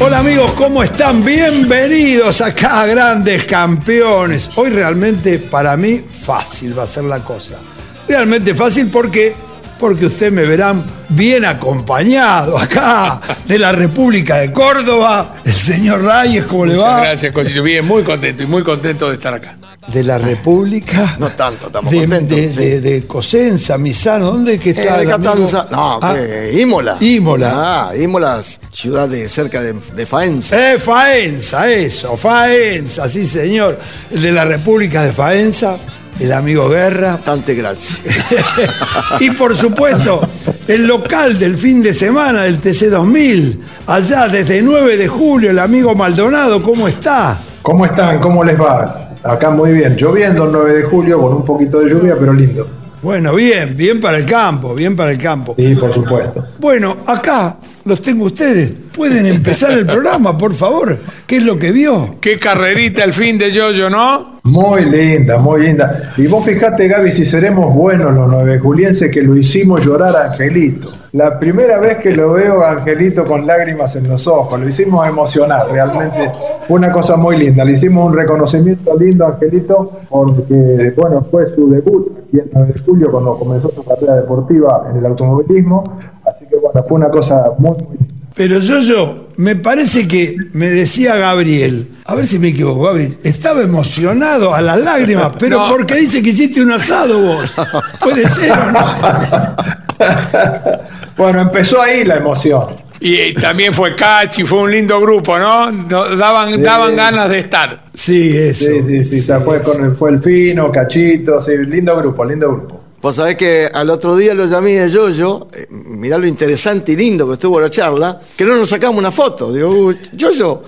Hola amigos, ¿cómo están? Bienvenidos acá a Grandes Campeones. Hoy realmente para mí fácil va a ser la cosa. Realmente fácil porque porque usted me verán bien acompañado acá de la República de Córdoba, el señor Reyes, ¿cómo le va? Gracias, Cosito. Bien, muy contento y muy contento de estar acá. De la República. No tanto, estamos de, contentos. de, sí. de- de Cosenza, Misano, ¿dónde que Eh, está? de el amigo? Catanza. No, Ah, que Imola. Imola. Ah, Imola, ciudad de cerca de, de Faenza. Eh, Faenza, eso, Faenza, sí señor. El de la República de Faenza, el amigo Guerra. Tante gracias. y por supuesto, el local del fin de semana del TC2000, allá desde 9 de julio, el amigo Maldonado, ¿cómo está? ¿Cómo están? ¿Cómo les va? Acá muy bien. Lloviendo el 9 de julio con un poquito de lluvia, pero lindo. Bueno, bien, bien para el campo, bien para el campo. Sí, por supuesto. Bueno, acá los tengo ustedes. Pueden empezar el programa, por favor. ¿Qué es lo que vio? Qué carrerita el fin de Yoyo, ¿no? Muy linda, muy linda. Y vos fijate, Gaby, si seremos buenos los nueve julienses que lo hicimos llorar a Angelito. La primera vez que lo veo a Angelito con lágrimas en los ojos, lo hicimos emocionar, realmente fue una cosa muy linda. Le hicimos un reconocimiento lindo a Angelito porque, bueno, fue su debut el 9 de julio cuando comenzó su carrera deportiva en el automovilismo. Así que, bueno, fue una cosa muy, muy linda. Pero yo, yo, me parece que me decía Gabriel, a ver si me equivoco, Gaby, estaba emocionado a las lágrimas, pero No. porque dice que hiciste un asado vos. Puede ser o no. Bueno, empezó ahí la emoción. Y, eh, también fue Cachi, fue un lindo grupo, ¿no? No- daban, daban ganas de estar. Sí, eso. Sí, sí, sí, se fue, con el, fue el fino, cachito, sí, lindo grupo, lindo grupo. Vos sabés que al otro día lo llamé a Yoyo, eh, mirá lo interesante y lindo que estuvo la charla, que no nos sacamos una foto. Digo, "Uy, Yoyo,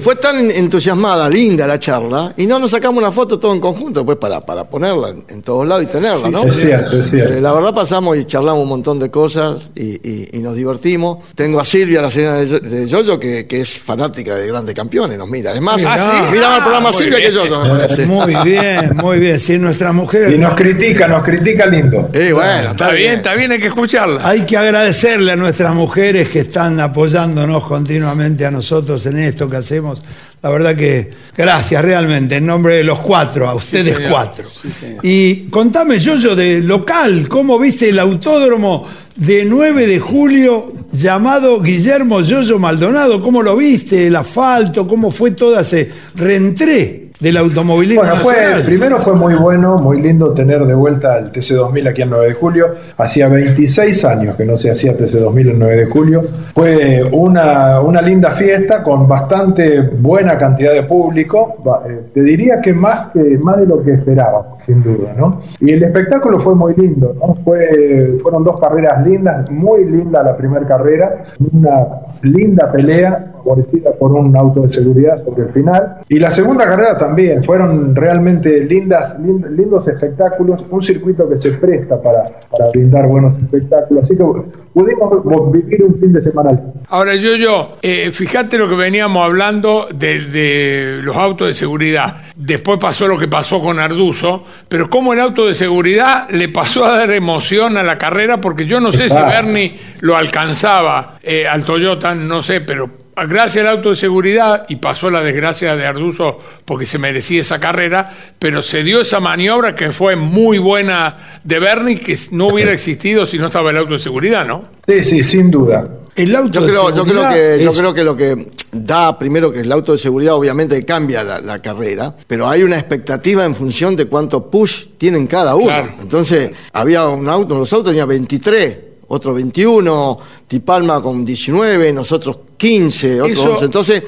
fue tan entusiasmada, linda la charla, y no nos sacamos una foto todo en conjunto, pues para, para ponerla en, en todos lados y tenerla, ¿no? Es cierto, es cierto. Eh, la verdad pasamos y charlamos un montón de cosas y, y- y nos divertimos. Tengo a Silvia, la señora de Yo- de Yoyo, que, que es fanática de grandes campeones, nos mira. Es más, Ah, sí. miraba el programa Muy Silvia bien. que Yoyo, me parece. Muy bien, muy bien. Si nuestras mujeres. Y nos critica, nos critica lindo. Eh, bueno, Está bien, está bien, hay que escucharla. Hay que agradecerle a nuestras mujeres que están apoyándonos continuamente a nosotros en esto que hacemos, La verdad que gracias realmente, en nombre de los cuatro, a ustedes cuatro. Sí, y contame, yo de local, ¿cómo viste el autódromo de 9 de julio llamado Guillermo Yoyo Maldonado? ¿Cómo lo viste? El asfalto, ¿cómo fue todo ese reentré del automovilismo Bueno, fue, primero fue muy bueno, muy lindo tener de vuelta el TC2000 aquí en 9 de julio. Hacía 26 años que no se hacía TC2000 en 9 de julio. Fue una, una linda fiesta con bastante buena cantidad de público. Eh, Te diría que más, que más de lo que esperaba, sin duda, ¿no? Y el espectáculo fue muy lindo, ¿no? Fue, fueron dos carreras lindas, muy linda la primera carrera, una linda pelea favorecida por un auto de seguridad sobre el final. Y la segunda carrera también, fueron realmente lindas, lin- lindos espectáculos, un circuito que se presta para, para brindar buenos espectáculos. Así que pudimos vivir un fin de semana. Ahora, yo, yo, eh, fíjate lo que veníamos hablando de, de los autos de seguridad. Después pasó lo que pasó con Arduzo, pero como el auto de seguridad le pasó a dar emoción a la carrera, porque yo no sé si. Bernie lo alcanzaba eh, al Toyota, no sé, pero gracias al auto de seguridad, y pasó la desgracia de Arduzo porque se merecía esa carrera, pero se dio esa maniobra que fue muy buena de Bernie, que no hubiera existido si no estaba el auto de seguridad, ¿no? Sí, sí, sin duda. El auto Yo de creo, yo, creo seguridad que, yo creo que lo que da primero que el auto de seguridad obviamente cambia la, la carrera, pero hay una expectativa en función de cuánto push tienen cada uno. Claro. Entonces, había un auto, los autos tenían 23, otro 21, Tipalma con 19, nosotros 15, otros Eso- 11. Entonces,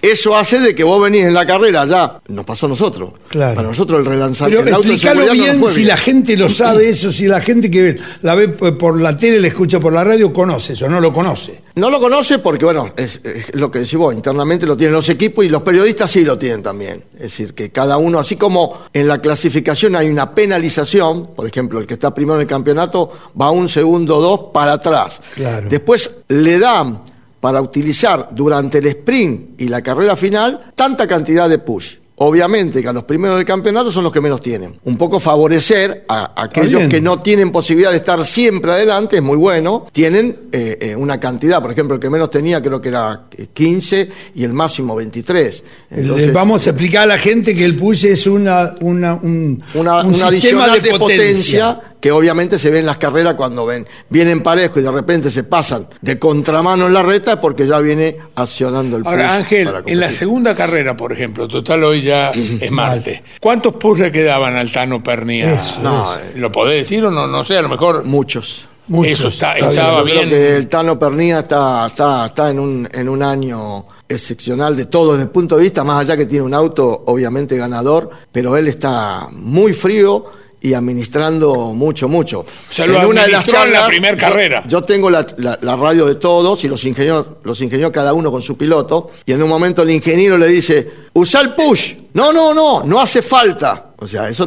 eso hace de que vos venís en la carrera ya, nos pasó a nosotros. Claro. Para nosotros el relanzamiento Pero el auto explícalo no bien si la gente lo sabe eso, si la gente que la ve por la tele, la escucha por la radio, conoce eso, no lo conoce. No lo conoce porque, bueno, es, es lo que decís vos, internamente lo tienen los equipos y los periodistas sí lo tienen también. Es decir, que cada uno, así como en la clasificación hay una penalización, por ejemplo, el que está primero en el campeonato va un segundo o dos para atrás. Claro. Después le dan para utilizar durante el sprint y la carrera final tanta cantidad de push. Obviamente que a los primeros del campeonato son los que menos tienen. Un poco favorecer a, a aquellos que no tienen posibilidad de estar siempre adelante, es muy bueno. Tienen eh, eh, una cantidad, por ejemplo, el que menos tenía creo que era eh, 15 y el máximo 23. El- Entonces, vamos a explicar a la gente que el push es una, una, un, una, un una sistema de, potencia. Que obviamente se ve en las carreras cuando ven vienen parejos y de repente se pasan de contramano en la reta porque ya viene accionando el Ahora, push Ángel, para en la segunda carrera, por ejemplo, total hoy ya es martes, ¿cuántos push le quedaban al Tano Pernía? Eso, No, ¿Lo podés decir o no? No sé, a lo mejor muchos Muchos. eso está, Está estaba Yo creo bien. que el Tano Pernía está, está, está en, un, en un año excepcional de todo desde el punto de vista, más allá que tiene un auto obviamente ganador, pero él está muy frío y administrando mucho, mucho. O sea, lo administró en la primer yo- carrera. Yo, tengo la, la- la radio de todos y los ingenieros, los ingenieros cada uno con su piloto, y en un momento el ingeniero le dice, usa el push. No, no, no, no hace falta. O sea, eso...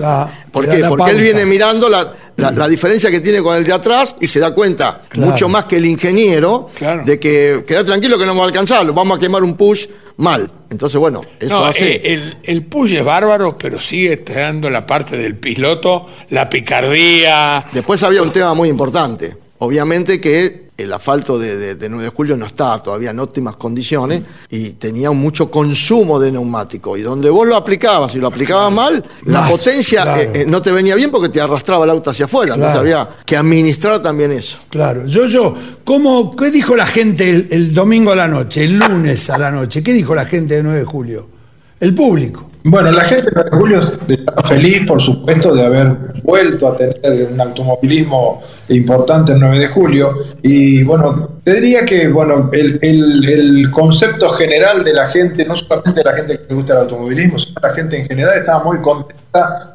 ¿Por qué? Porque él viene mirando la, la- la diferencia que tiene con el de atrás y se da cuenta Claro. mucho más que el ingeniero Claro. de que queda tranquilo que no vamos a alcanzarlo, vamos a quemar un push mal. Entonces, bueno, eso No, hace... eh, el, el push es bárbaro, pero sigue estando la parte del piloto, la picardía. Después había un tema muy importante. Obviamente que el asfalto de, de- de 9 de julio no estaba todavía en óptimas condiciones y tenía mucho consumo de neumático. Y donde vos lo aplicabas y lo aplicabas mal, la Más, potencia claro. eh, eh, no te venía bien porque te arrastraba el auto hacia afuera. Entonces Claro. había que administrar también eso. Claro. Yo, yo, ¿cómo, ¿qué dijo la gente el, el domingo a la noche, el lunes a la noche? ¿Qué dijo la gente de 9 de julio? El público. Bueno, la gente de 9 de julio está feliz, por supuesto, de haber vuelto a tener un automovilismo importante el 9 de julio. Y bueno, te diría que bueno, el, el- el concepto general de la gente, no solamente la gente que le gusta el automovilismo, sino la gente en general estaba muy contenta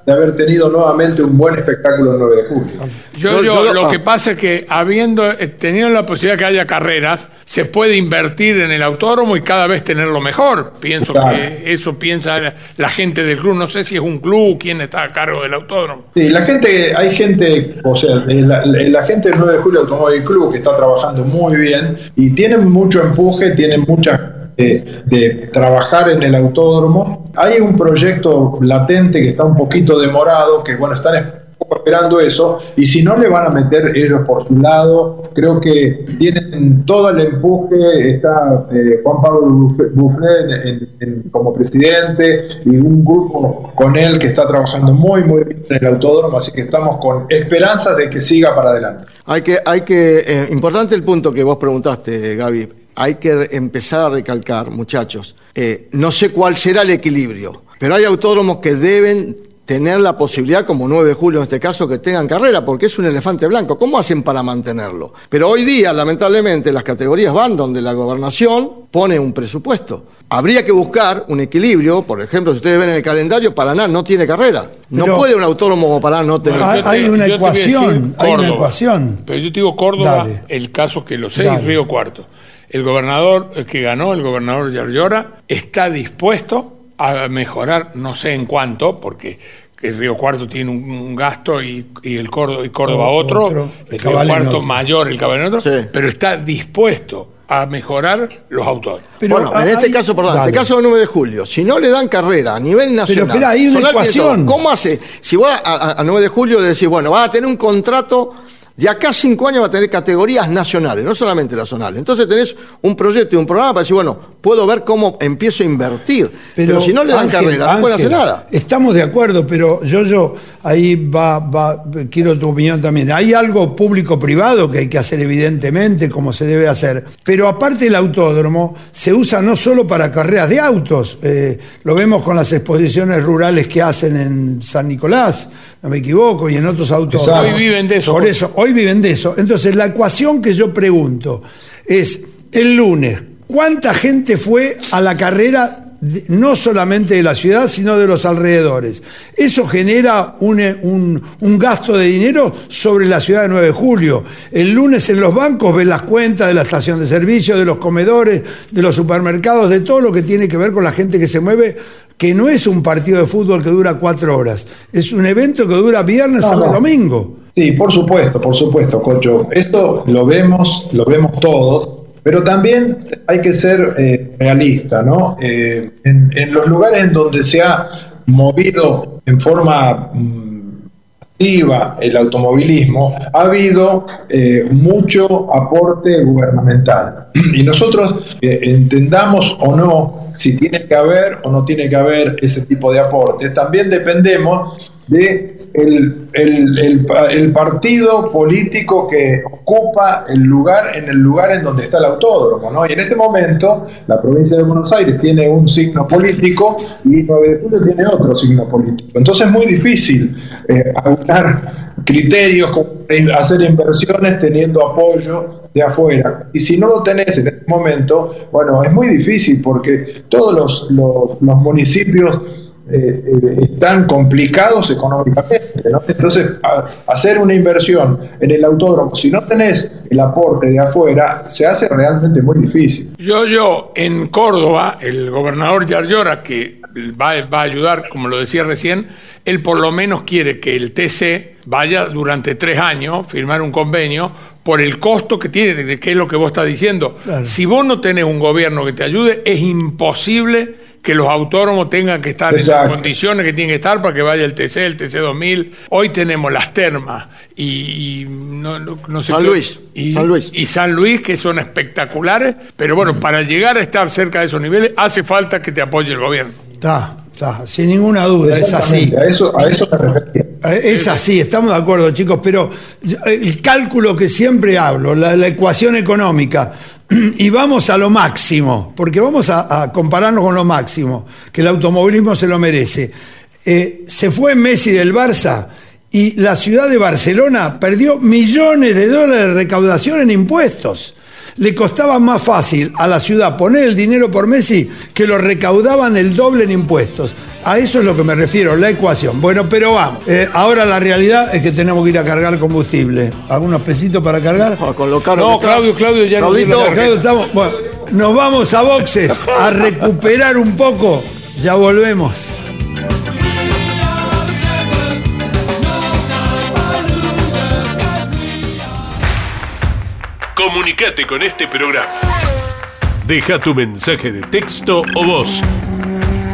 de haber tenido nuevamente un buen espectáculo el 9 de julio. Yo, Yo- lo- ah. que pasa es que habiendo eh, tenido la posibilidad que haya carreras, se puede invertir en el autódromo y cada vez tenerlo mejor. Pienso Claro. que eso piensa la, la gente del club. No sé si es un club quién está a cargo del autódromo. Sí, la gente, hay gente, o sea, eh, la, la- la gente del 9 de julio Automóvil Club que está trabajando muy bien y tienen mucho empuje, tienen mucha eh, de trabajar en el autódromo. Hay un proyecto latente que está un poquito demorado, que bueno, están poco esperando eso, y si no le van a meter ellos por su lado, creo que tienen todo el empuje, está eh, Juan Pablo Buffet como presidente y un grupo con él que está trabajando muy, muy bien en el autódromo, así que estamos con esperanza de que siga para adelante. Hay que, hay que, eh, importante el punto que vos preguntaste, Gaby, hay que empezar a recalcar, muchachos, eh, no sé cuál será el equilibrio, pero hay autódromos que deben tener la posibilidad, como 9 de julio en este caso, que tengan carrera, porque es un elefante blanco. ¿Cómo hacen para mantenerlo? Pero hoy día, lamentablemente, las categorías van donde la gobernación pone un presupuesto. Habría que buscar un equilibrio, por ejemplo, si ustedes ven en el calendario, Paraná no tiene carrera. No puede un autónomo como Paraná no tener hay, hay una ecuación, hay una ecuación. Pero yo te digo Córdoba, el caso que lo sé, Río Cuarto. El gobernador que ganó, el gobernador Yarlora, está dispuesto a mejorar, no sé en cuánto, porque el Río Cuarto tiene un, gasto y, el Córdoba, y Córdoba otro, el Río Cuarto mayor, el Caballero otro, pero está dispuesto a mejorar los autores. Pero bueno, en este caso, perdón, en este caso del 9 de julio, si no le dan carrera a nivel nacional, pero, hay una ecuación. ¿cómo hace? Si va a, a, 9 de julio, decir, bueno, va a tener un contrato de acá a cinco años va a tener categorías nacionales, no solamente nacionales. Entonces tenés un proyecto y un programa para decir, bueno, puedo ver cómo empiezo a invertir. Pero, si no le dan carrera, no pueden hacer nada. Estamos de acuerdo, pero yo, yo, ahí va, va, quiero tu opinión también. Hay algo público-privado que hay que hacer evidentemente, como se debe hacer. Pero aparte el autódromo se usa no solo para carreras de autos, eh, lo vemos con las exposiciones rurales que hacen en San Nicolás, no me equivoco, y en otros autódromos. Hoy viven de eso. Por eso, hoy viven de eso. Entonces, la ecuación que yo pregunto es, el lunes, ¿cuánta gente fue a la carrera no solamente de la ciudad, sino de los alrededores. Eso genera un, un, gasto de dinero sobre la ciudad de 9 de julio. El lunes en los bancos ven las cuentas de la estación de servicio, de los comedores, de los supermercados, de todo lo que tiene que ver con la gente que se mueve, que no es un partido de fútbol que dura cuatro horas, es un evento que dura viernes, sábado, domingo. Sí, por supuesto, por supuesto, Cocho. Esto lo vemos, lo vemos todos, pero también hay que ser eh, realista, ¿no? Eh, en, los lugares en donde se ha movido en forma mm, activa el automovilismo, ha habido eh, mucho aporte gubernamental. Y nosotros entendamos o no si tiene que haber o no tiene que haber ese tipo de aporte, también dependemos de el, el, partido político que ocupa el lugar en el lugar en donde está el autódromo. ¿no? Y en este momento la provincia de Buenos Aires tiene un signo político y 9 de julio tiene otro signo político. Entonces es muy difícil eh, criterios, hacer inversiones teniendo apoyo de afuera. Y si no lo tenés en este momento, bueno, es muy difícil porque todos los, los municipios eh, eh, están complicados económicamente. Entonces, hacer una inversión en el autódromo, si no tenés el aporte de afuera, se hace realmente muy difícil. Yo, yo, en Córdoba, el gobernador Yarlora, que va, va a ayudar, como lo decía recién, él por lo menos quiere que el TC vaya durante tres años, firmar un convenio, por el costo que tiene, que es lo que vos estás diciendo. Si vos no tenés un gobierno que te ayude, es imposible que los autónomos tengan que estar en las condiciones que tienen que estar para que vaya el TC, el TC 2000. Hoy tenemos las termas y, no, San, Luis, y, San Luis y San Luis que son espectaculares, pero bueno, para llegar a estar cerca de esos niveles hace falta que te apoye el gobierno. Está, está, sin ninguna duda, es así. A eso, a eso eh, Es así, estamos de acuerdo, chicos, pero el cálculo que siempre hablo, la ecuación económica, y vamos a lo máximo, porque vamos a, compararnos con lo máximo, que el automovilismo se lo merece. Eh, se fue Messi del Barça y la ciudad de Barcelona perdió millones de dólares de recaudación en impuestos. Le costaba más fácil a la ciudad poner el dinero por Messi que lo recaudaban el doble en impuestos. A eso es lo que me refiero, la ecuación. Bueno, pero vamos. Eh, ahora la realidad es que tenemos que ir a cargar combustible. ¿Algunos pesitos para cargar? Ah, con lo caro no, Claudio, Claudio, ya no Claudio, estamos, bueno, nos vamos a boxes a recuperar un poco. Ya volvemos. Comunicate con este programa. Deja tu mensaje de texto o voz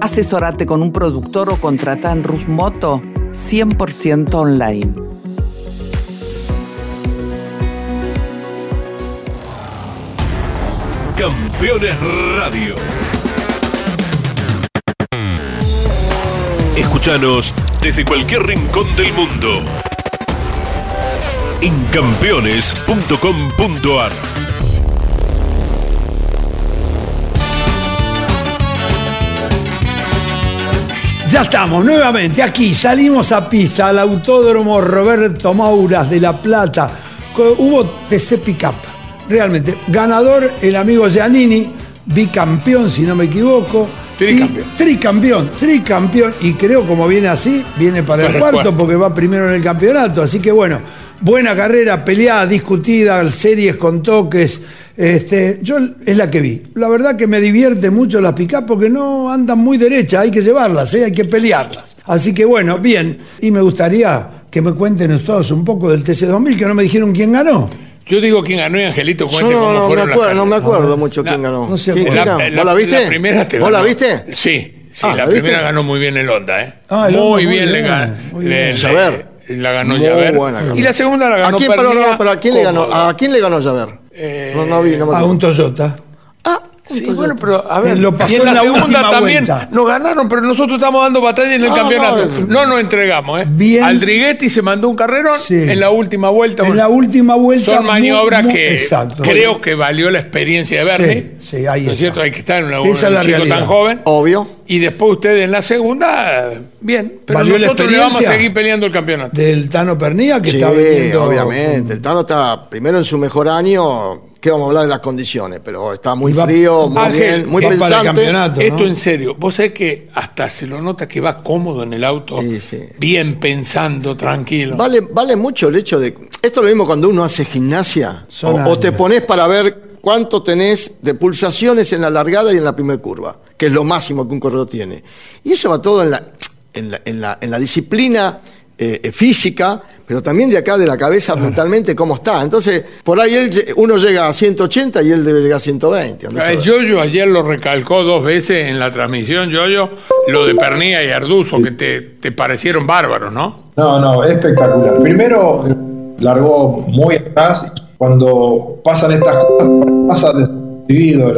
Asesorate con un productor o contrata en Rus Moto 100% online. Campeones Radio. Escúchanos desde cualquier rincón del mundo. En campeones.com.ar. Ya estamos nuevamente aquí, salimos a pista al Autódromo Roberto Mauras de La Plata. Hubo TC Pickup, realmente. Ganador el amigo Giannini, bicampeón si no me equivoco. Tricampeón. Y- tricampeón, tricampeón. Y creo como viene así, viene para el Para el cuarto cuarto. porque va primero en el campeonato. Así que bueno, buena carrera, peleada, discutida, series con toques. Este, yo es la que vi. La verdad que me divierte mucho las pick porque no andan muy derechas, hay que llevarlas, ¿eh? hay que pelearlas. Así que bueno, bien. Y me gustaría que me cuenten ustedes un poco del TC2000, que no me dijeron quién ganó. Yo digo quién ganó y Angelito Yo cuente no, cómo no me las acuerdo, no me acuerdo mucho La- quién ganó. no sé, ¿Quién- quién la- ganó? ¿Vos la viste? primera te ¿Vos la ganó. viste? Sí, sí, Ah, la, ¿la primera ganó muy bien el Honda, ¿eh? Ah, el muy, Honda, muy bien, le bien, ganó. muy le- bien. Javer. La ganó Muy Javer. Y la segunda la ganó ¿A quién, pero, Pernilla no, pero ¿a quién le ganó? ¿A quién le ganó Javer? Eh, no, no vi, no me A acuerdo. un Toyota. Ah, Sí, bueno, pero a ver, Lo pasó y en la, la segunda también vuelta. nos ganaron, pero nosotros estamos dando batalla en el Ah, campeonato. no, No, nos entregamos, ¿eh? Bien. Aldriguetti se mandó un carrerón Sí. en la última vuelta. En bueno, la última vuelta. son maniobras muy- que Exacto. creo que valió la experiencia de Bernie. Sí, sí, ahí ¿No es cierto? Hay que estar en una, Esa es un la chico realidad. tan joven. Obvio. Y después ustedes en la segunda, bien. Pero ¿Valió la nosotros le vamos a experiencia? seguir peleando el campeonato. Del Tano Pernilla, que Sí, está vendiendo. obviamente. El Tano está primero en su mejor año. ¿Qué vamos a hablar de las condiciones? Pero está muy va- frío, muy Ángel, bien, muy va para el pensante. Esto en serio, vos sabés que hasta se lo nota que va cómodo en el auto, Sí, sí. bien pensando, tranquilo. Vale, vale mucho el hecho de. Esto es lo mismo cuando uno hace gimnasia. O, o te pones para ver cuánto tenés de pulsaciones en la largada y en la primera curva, que es lo máximo que un corredor tiene. Y eso va todo en la, en la, en la, en la disciplina eh, eh, física, pero también de acá de la cabeza mentalmente cómo está. Entonces, por ahí él uno llega a 180 y él debe llegar a 120. ¿dónde Eh, Yoyo ayer lo recalcó dos veces en la transmisión, Yoyo, lo de Pernilla y Arduzo, que te, te parecieron bárbaros, ¿no? No, no, espectacular. Primero, largó muy atrás. Cuando pasan estas cosas, pasa desapercibido.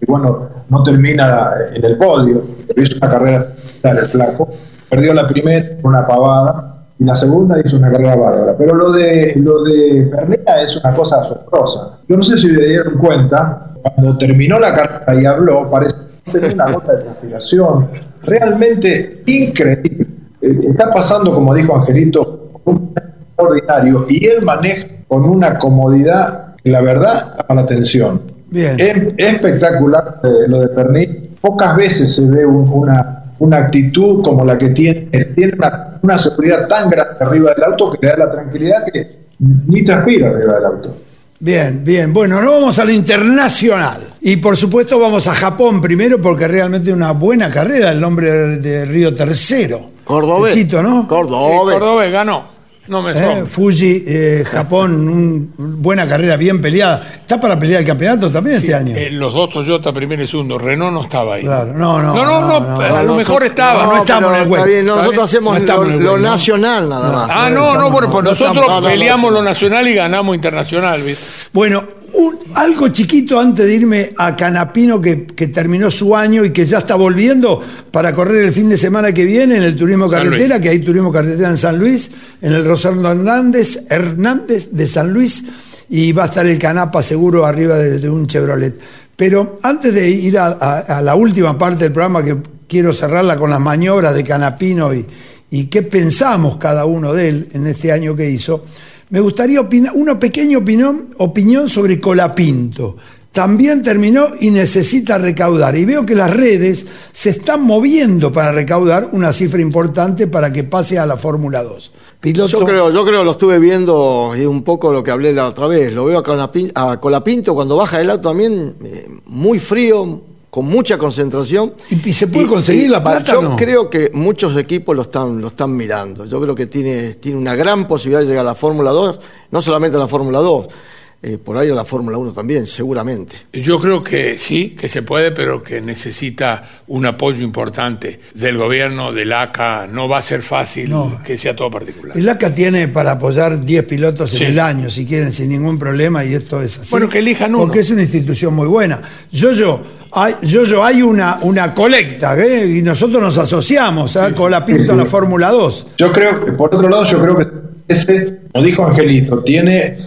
Y bueno, no termina en el podio. Pero hizo una carrera el flaco. Perdió la primera una pavada. Y la segunda hizo una carrera bárbara. Pero lo de, lo de Pernilla es una cosa asombrosa. Yo no sé si le dieron cuenta, cuando terminó la carrera y habló, parece tener una gota de transpiración. Realmente increíble. Eh, Está pasando, como dijo Angelito, un extraordinario y él maneja con una comodidad que la verdad llama la atención. Bien. Es espectacular eh, lo de Pernil. Pocas veces se ve un- una, una actitud como la que tiene. Tiene una, una seguridad tan grande arriba del auto que le da la tranquilidad que ni transpira arriba del auto. Bien, bien. Bueno, nos vamos al internacional. Y por supuesto vamos a Japón primero porque realmente una buena carrera el nombre de Río Tercero. Cordobés. Pechito, ¿no? Cordobés. Córdoba ganó. No me Eh. Fuji, eh, Japón, un- buena carrera, bien peleada. ¿Está para pelear el campeonato también este año? Eh, los dos Toyota primero y segundo, Renault no estaba ahí. Claro, no, no. No, no, no, no, a lo no, mejor estaba. no, No, estamos en el está web. bien, no, Está nosotros bien. hacemos No estamos lo, en el lo web, ¿no? nacional nada más. Ah, no, no, bueno, pues no nosotros peleamos no, lo nacional y ganamos internacional, ¿viste? Bueno, un- algo chiquito antes de irme a Canapino que, que terminó su año y que ya está volviendo para correr el fin de semana que viene en el turismo carretera, que hay turismo carretera en San Luis, en el Rosendo Hernández, Hernández de San Luis, y va a estar el Canapa seguro arriba de, de un Chevrolet. Pero antes de ir a, a- a la última parte del programa, que quiero cerrarla con las maniobras de Canapino y, y qué pensamos cada uno de él en este año que hizo, me gustaría opinar, una pequeña opinión, opinión sobre Colapinto. También terminó y necesita recaudar. Y veo que las redes se están moviendo para recaudar una cifra importante para que pase a la Fórmula 2. Piloto, Yo creo, yo creo lo estuve viendo y un poco lo que hablé la otra vez. Lo veo a, Colapin- a Colapinto cuando baja el auto también eh, muy frío, con mucha concentración. ¿Y- se puede conseguir la plata Yo no? creo que muchos equipos lo están, lo están mirando. Yo creo que tiene, tiene una gran posibilidad de llegar a la Fórmula 2, no solamente a la Fórmula 2, eh, por ahí a la Fórmula 1 también, seguramente. Yo creo que sí, que se puede, pero que necesita un apoyo importante del gobierno, del ACA. No va a ser fácil No. que sea todo particular. el ACA tiene para apoyar 10 pilotos en el año, si quieren, sin ningún problema, y esto es así. Bueno, que elijan uno. Porque es una institución muy buena. Yo, yo, hay, yo, yo, hay una, una colecta, ¿eh? y nosotros nos asociamos ¿eh? con la pinta a la Fórmula 2. Yo creo que, por otro lado, yo creo que ese, como dijo Angelito, tiene,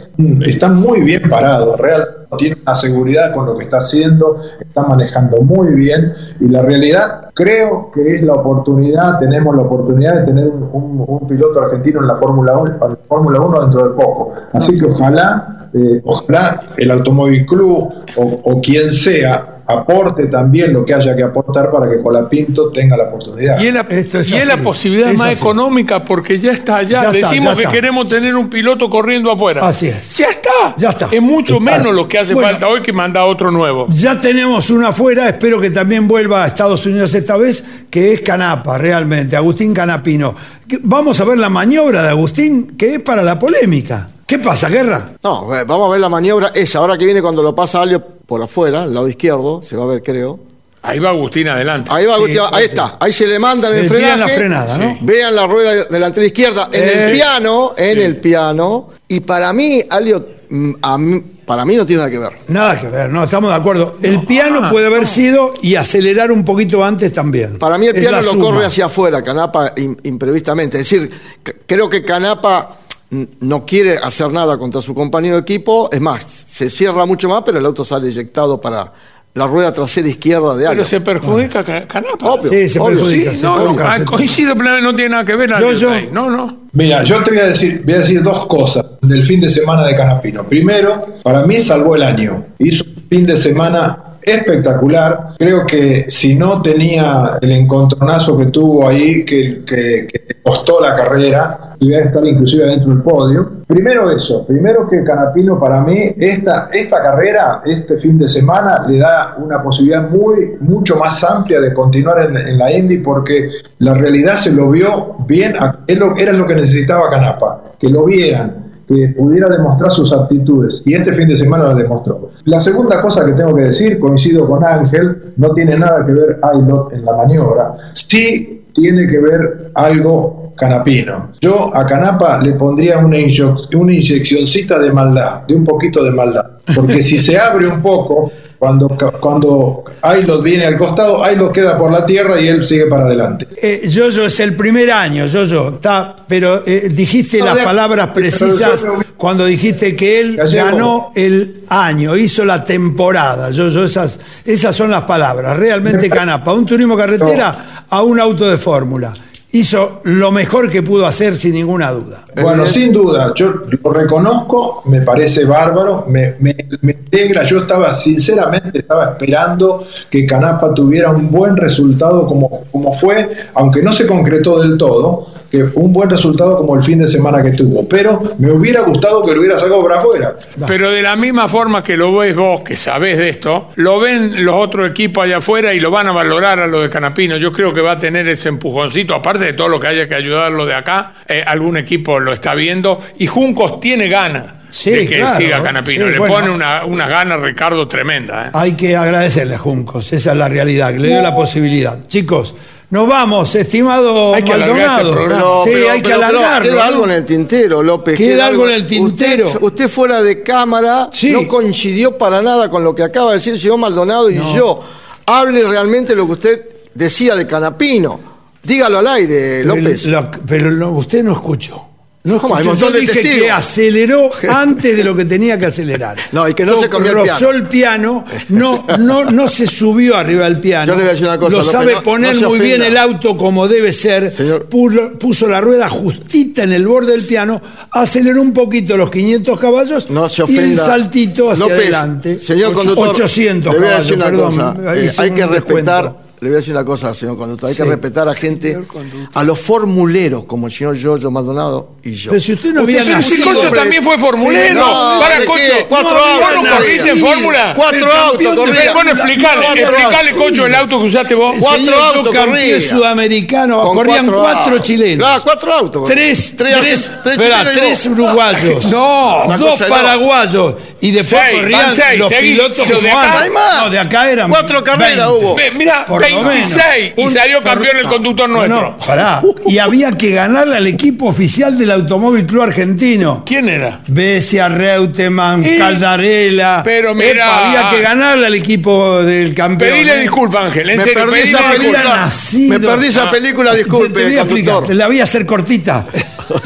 está muy bien parado, real, tiene una seguridad con lo que está haciendo, está manejando muy bien y la realidad creo que es la oportunidad, tenemos la oportunidad de tener un, piloto argentino en la Fórmula 1, en la Fórmula 1 dentro de poco. Así que ojalá, eh, ojalá el Automóvil Club o quien sea aporte también lo que haya que aportar para que Colapinto tenga la oportunidad. Y es la, Esto es y es la así, posibilidad es más así. económica porque ya está allá. Ya está, Decimos ya que está. queremos tener un piloto corriendo afuera. Así es. Ya está. Ya está. Es mucho menos lo que hace Bueno. falta hoy que manda otro nuevo. Ya tenemos una afuera, espero que también vuelva a Estados Unidos esta vez, que es Canapa, realmente, Agustín Canapino. Vamos a ver la maniobra de Agustín, que es para la polémica. ¿Qué pasa, Guerra? No, eh, vamos a ver la maniobra esa, ahora que viene cuando lo pasa Alio por afuera, al lado izquierdo, se va a ver creo. Ahí va Agustín adelante. Ahí va, Sí, Agustín, ahí sí. está, ahí se le mandan el frenaje. la frenada, ¿no? Vean la rueda delantera izquierda en Eh, el piano, en el piano. Y para mí, Alio, mm, para mí no tiene nada que ver. Nada que ver, no, estamos de acuerdo. El piano ah, puede haber sido y acelerar un poquito antes también. Para mí el Es piano lo suma. corre hacia afuera, Canapa im- imprevistamente. Es decir, creo que Canapa no quiere hacer nada contra su compañero de equipo. Es más, se cierra mucho más, pero el auto sale eyectado para la rueda trasera izquierda de. Pero se perjudica Ca- Canapa. Obvio. Sí, se obvio, perjudica. Sí, se no, no, perjudica, ah, se- coincido plenamente, no tiene nada que ver. Yo- yo-. No, no. Mira, yo te voy a decir, voy a decir dos cosas del fin de semana de Canapino. Primero, para mí salvó el año. Hizo un fin de semana espectacular. Creo que si no tenía el encontronazo que tuvo ahí, que, que, que costó la carrera, iba a estar inclusive dentro del podio. Primero eso, primero que Canapino para mí, esta, esta carrera, este fin de semana, le da una posibilidad muy, mucho más amplia de continuar en, la Indy porque la realidad se lo vio bien, era lo que necesitaba Canapa, que lo vieran, que pudiera demostrar sus aptitudes y este fin de semana lo demostró. La segunda cosa que tengo que decir, coincido con Ángel, no tiene nada que ver Aylot en la maniobra, sí tiene que ver algo Canapino. Yo a Canapa le pondría una, inyo- una inyeccioncita de maldad, de un poquito de maldad, porque si se abre un poco, cuando, cuando viene al costado, Aylot queda por la tierra y él sigue para adelante. Eh, Yoyo es el primer año, Yoyo, está, pero eh, dijiste No, las de- palabras precisas yo cuando dijiste que él ganó el año, hizo la temporada. Yoyo, esas, esas son las palabras. Realmente Canapa, un turismo carretera a un auto de fórmula. Hizo lo mejor que pudo hacer sin ninguna duda. Bueno, sin duda, yo lo reconozco, me parece bárbaro, me, me, me alegra, yo estaba, sinceramente, estaba esperando que Canapa tuviera un buen resultado como, como fue, aunque no se concretó del todo, que fue un buen resultado como el fin de semana que tuvo, pero me hubiera gustado que lo hubiera sacado para afuera. Pero de la misma forma que lo ves vos, que sabés de esto, lo ven los otros equipos allá afuera y lo van a valorar a lo de Canapino. Yo creo que va a tener ese empujoncito. Aparte de todo lo que haya que ayudarlo de acá, eh, algún equipo lo está viendo y Juncos tiene ganas Sí, de que claro, siga Canapino. sí, Le bueno. pone una, unas ganas Ricardo tremenda. ¿eh? Hay que agradecerle a Juncos, esa es la realidad, que le dio la posibilidad. Chicos, nos vamos, estimado Hay que alargar Maldonado. este. Pero- sí, pero- hay que pero- pero alargarlo. Queda ¿no? algo en el tintero, López. Queda algo en el tintero. Usted, usted fuera de cámara Sí. no coincidió para nada con lo que acaba de decir el señor Maldonado y No. yo. Hable realmente lo que usted decía de Canapino. Dígalo al aire, Pero, López. lo- pero lo- usted no escuchó. No escuchó. montón Yo de dije testigos. que aceleró antes de lo que tenía que acelerar. No, y que no se comió el Rozó piano. el piano, no, no, no se subió arriba del piano. Yo le voy a decir una cosa, Lo López, sabe no- poner no muy bien el auto como debe ser. Señor. Puso la rueda justita en el borde del piano, aceleró un poquito los 500 caballos No se y el saltito hacia López, adelante. Señor conductor, 800 le voy a caballos, decir una perdón. cosa. eh, hay que respetar. Le voy a decir una cosa, señor conductor. Hay que Sí. respetar a gente, a los formuleros como el señor Giorgio Maldonado y yo. Pero si usted no había Pero si Cocho también fue formulero. No, Para ¿de Cocho. Cuatro no, autos ¿Vos no corriste en fórmula? Cuatro autos corría. Bueno, explicale, Cuatro explicale. Cocho, el auto que usaste vos. Cuatro autos corría. sudamericano, Con corrían cuatro, chilenos. Ah, cuatro autos. Tres, tres, tres, uruguayos. No, dos paraguayos. Y después corrían los pilotos de acá. No, de acá eran Cuatro carreras 20. hubo. Ve, Mira, 26 y salió campeón el conductor nuestro. No, pará. Y había que ganarle al equipo oficial del Automóvil Club Argentino. ¿Quién era? Bessia, Reutemann, Y- Caldarela. Pero mirá. Epa, había que ganarle al equipo del campeón. Pedile ¿eh? disculpa, Ángel. En Me serio, perdí pedile esa película. Nacido. Me perdí esa Ah. película, Te- disculpe, te voy a explicar, conductor. te la voy a hacer cortita.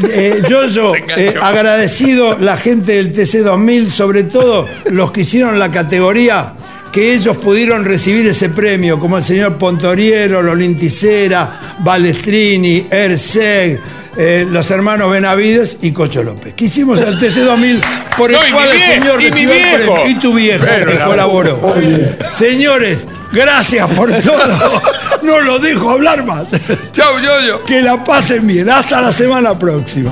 Eh, yo, yo, Se enganchó. eh, agradecido la gente del TC2000, sobre todo los que hicieron la categoría, que ellos pudieron recibir ese premio, como el señor Pontoriero, Lolín Ticera, Balestrini, Erseg, eh, los hermanos Benavides y Cocho López. Que hicimos el TC2000 por el No, cual el vie- señor recibió el viejo. premio. Y tu viejo Pero que la- colaboró. Señores, gracias por todo. No lo dejo hablar más. Chau, yo, yo. Que la pasen bien. Hasta la semana próxima.